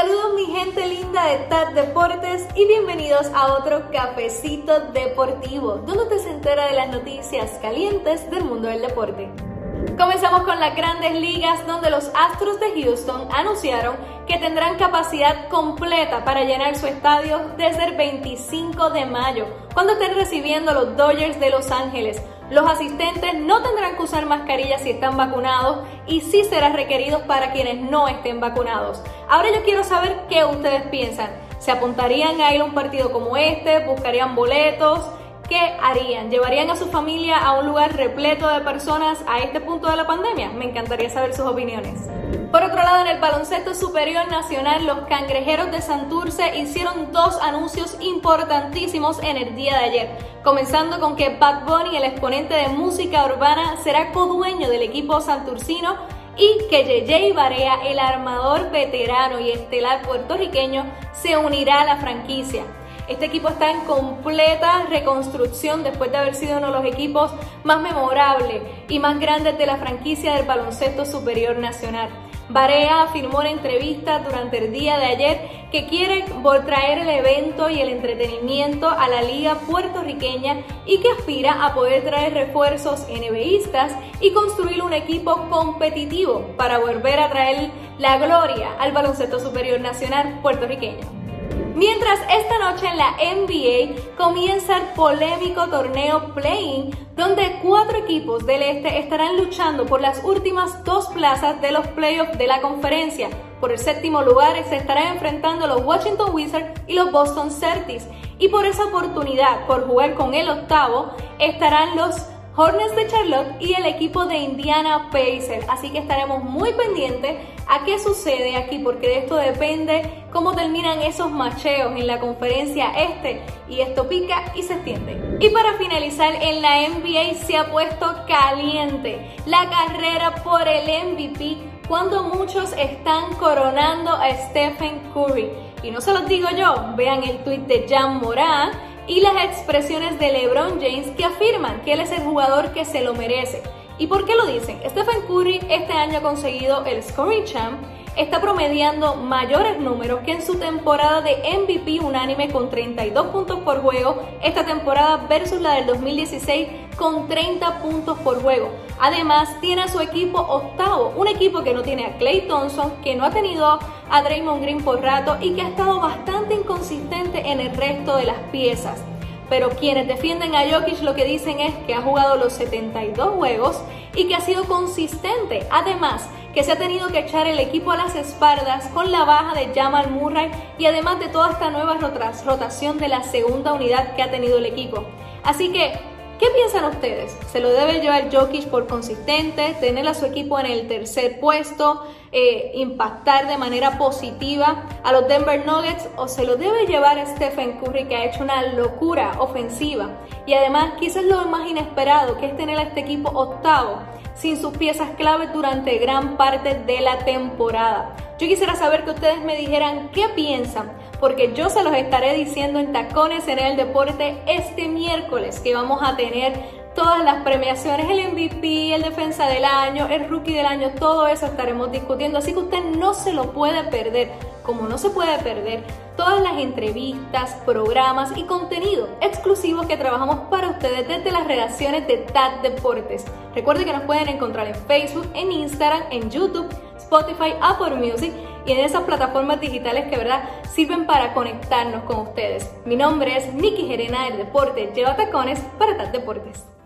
Saludos mi gente linda de TAT Deportes y bienvenidos a otro cafecito deportivo, donde te se entera de las noticias calientes del mundo del deporte. Comenzamos con las grandes ligas donde los Astros de Houston anunciaron que tendrán capacidad completa para llenar su estadio desde el 25 de mayo, cuando estén recibiendo los Dodgers de Los Ángeles. Los asistentes no tendrán que usar mascarillas si están vacunados y sí serán requeridos para quienes no estén vacunados. Ahora yo quiero saber qué ustedes piensan. ¿Se apuntarían a ir a un partido como este? ¿Buscarían boletos? ¿Qué harían? ¿Llevarían a su familia a un lugar repleto de personas a este punto de la pandemia? Me encantaría saber sus opiniones. Por otro lado, en el baloncesto superior nacional, los cangrejeros de Santurce hicieron dos anuncios importantísimos en el día de ayer. Comenzando con que Bad Bunny, el exponente de música urbana, será codueño del equipo santurcino y que JJ Barea, el armador veterano y estelar puertorriqueño, se unirá a la franquicia. Este equipo está en completa reconstrucción después de haber sido uno de los equipos más memorables y más grandes de la franquicia del baloncesto superior nacional. Barea afirmó en entrevista durante el día de ayer que quiere traer el evento y el entretenimiento a la liga puertorriqueña y que aspira a poder traer refuerzos NBistas y construir un equipo competitivo para volver a traer la gloria al baloncesto superior nacional puertorriqueño. Mientras esta noche en la NBA comienza el polémico torneo Playing, donde cuatro equipos del este estarán luchando por las últimas dos plazas de los playoffs de la conferencia. Por el séptimo lugar se estarán enfrentando los Washington Wizards y los Boston Celtics. Y por esa oportunidad, por jugar con el octavo, estarán los Hornets de Charlotte y el equipo de Indiana Pacers. Así que estaremos muy pendientes a qué sucede aquí, porque de esto depende cómo terminan esos macheos en la conferencia este. Y esto pica y se extiende. Y para finalizar, en la NBA se ha puesto caliente la carrera por el MVP cuando muchos están coronando a Stephen Curry. Y no se los digo yo, vean el tweet de Jan Moran y las expresiones de LeBron James que afirman que él es el jugador que se lo merece. ¿Y por qué lo dicen? Stephen Curry este año ha conseguido el Scoring Champ, está promediando mayores números que en su temporada de MVP unánime con 32 puntos por juego esta temporada versus la del 2016 con 30 puntos por juego. Además, tiene a su equipo octavo, un equipo que no tiene a Clay Thompson, que no ha tenido a Draymond Green por rato y que ha estado bastante inconsistente en el resto de las piezas. Pero quienes defienden a Jokic lo que dicen es que ha jugado los 72 juegos y que ha sido consistente. Además, que se ha tenido que echar el equipo a las espaldas con la baja de Jamal Murray y además de toda esta nueva rotación de la segunda unidad que ha tenido el equipo. Así que ¿Qué piensan ustedes? ¿Se lo debe llevar Jokic por consistente, tener a su equipo en el tercer puesto, eh, impactar de manera positiva a los Denver Nuggets o se lo debe llevar Stephen Curry que ha hecho una locura ofensiva y además quizás lo más inesperado que es tener a este equipo octavo sin sus piezas claves durante gran parte de la temporada? Yo quisiera saber que ustedes me dijeran qué piensan porque yo se los estaré diciendo en Tacones en el Deporte este miércoles que vamos a tener todas las premiaciones, el MVP, el defensa del año, el rookie del año, todo eso estaremos discutiendo, así que usted no se lo puede perder, como no se puede perder todas las entrevistas, programas y contenido exclusivos que trabajamos para ustedes desde las redacciones de TAT Deportes. Recuerde que nos pueden encontrar en Facebook, en Instagram, en YouTube, Spotify, Apple Music y en esas plataformas digitales que verdad sirven para conectarnos con ustedes. Mi nombre es Nikki Gerena del Deporte Lleva Tacones para TAT Deportes.